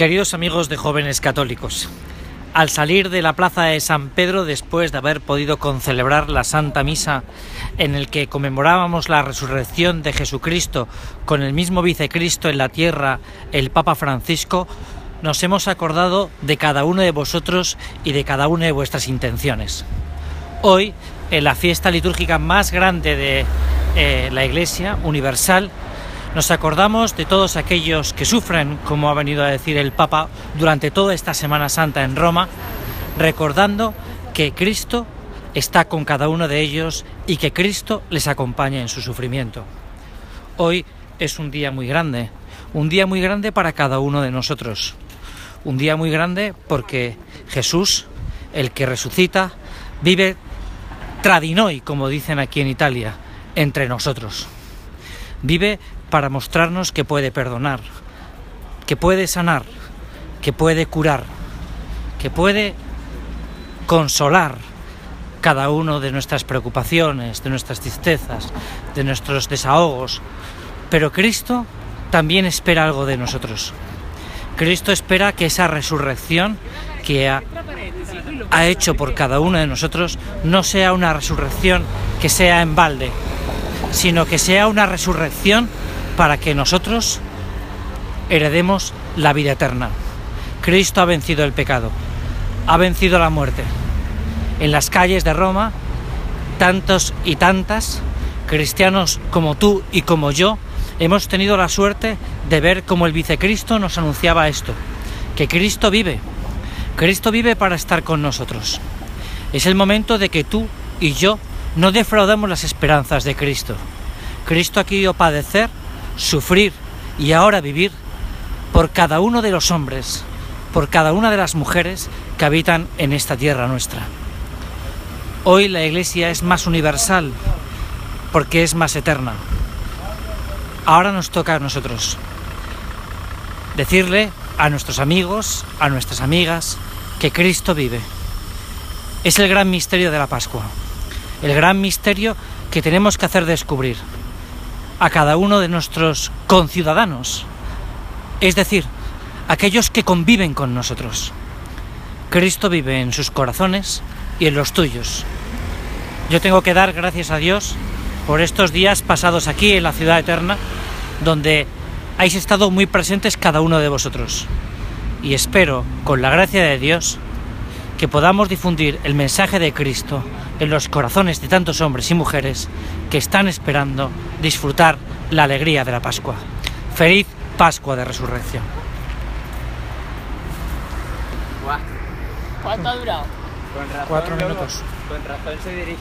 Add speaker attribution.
Speaker 1: Queridos amigos de jóvenes católicos, al salir de la plaza de San Pedro después de haber podido concelebrar la Santa Misa en el que conmemorábamos la resurrección de Jesucristo con el mismo vicecristo en la tierra, el Papa Francisco, nos hemos acordado de cada uno de vosotros y de cada una de vuestras intenciones. Hoy, en la fiesta litúrgica más grande de eh, la Iglesia Universal, nos acordamos de todos aquellos que sufren, como ha venido a decir el Papa durante toda esta Semana Santa en Roma, recordando que Cristo está con cada uno de ellos y que Cristo les acompaña en su sufrimiento. Hoy es un día muy grande, un día muy grande para cada uno de nosotros. Un día muy grande porque Jesús, el que resucita, vive tradinoi, como dicen aquí en Italia, entre nosotros. Vive para mostrarnos que puede perdonar, que puede sanar, que puede curar, que puede consolar cada uno de nuestras preocupaciones, de nuestras tristezas, de nuestros desahogos. Pero Cristo también espera algo de nosotros. Cristo espera que esa resurrección que ha, hecho por cada uno de nosotros no sea una resurrección que sea en balde, sino que sea una resurrección para que nosotros heredemos la vida eterna. Cristo ha vencido el pecado, ha vencido la muerte. En las calles de Roma, tantos y tantas, cristianos como tú y como yo, hemos tenido la suerte de ver cómo el vicecristo nos anunciaba esto, que Cristo vive, Cristo vive para estar con nosotros. Es el momento de que tú y yo no defraudemos las esperanzas de Cristo. Cristo ha querido padecer, sufrir y ahora vivir por cada uno de los hombres, por cada una de las mujeres que habitan en esta tierra nuestra. Hoy la Iglesia es más universal porque es más eterna. Ahora nos toca a nosotros decirle a nuestros amigos, a nuestras amigas, que Cristo vive. Es el gran misterio de la Pascua, el gran misterio que tenemos que hacer descubrir a cada uno de nuestros conciudadanos, es decir, aquellos que conviven con nosotros. Cristo vive en sus corazones y en los tuyos. Yo tengo que dar gracias a Dios por estos días pasados aquí en la ciudad eterna, donde habéis estado muy presentes cada uno de vosotros. Y espero, con la gracia de Dios, que podamos difundir el mensaje de Cristo en los corazones de tantos hombres y mujeres que están esperando disfrutar la alegría de la Pascua. Feliz Pascua de Resurrección.
Speaker 2: ¿Cuánto ha durado?
Speaker 1: Cuatro minutos.
Speaker 2: Con razón se dirige.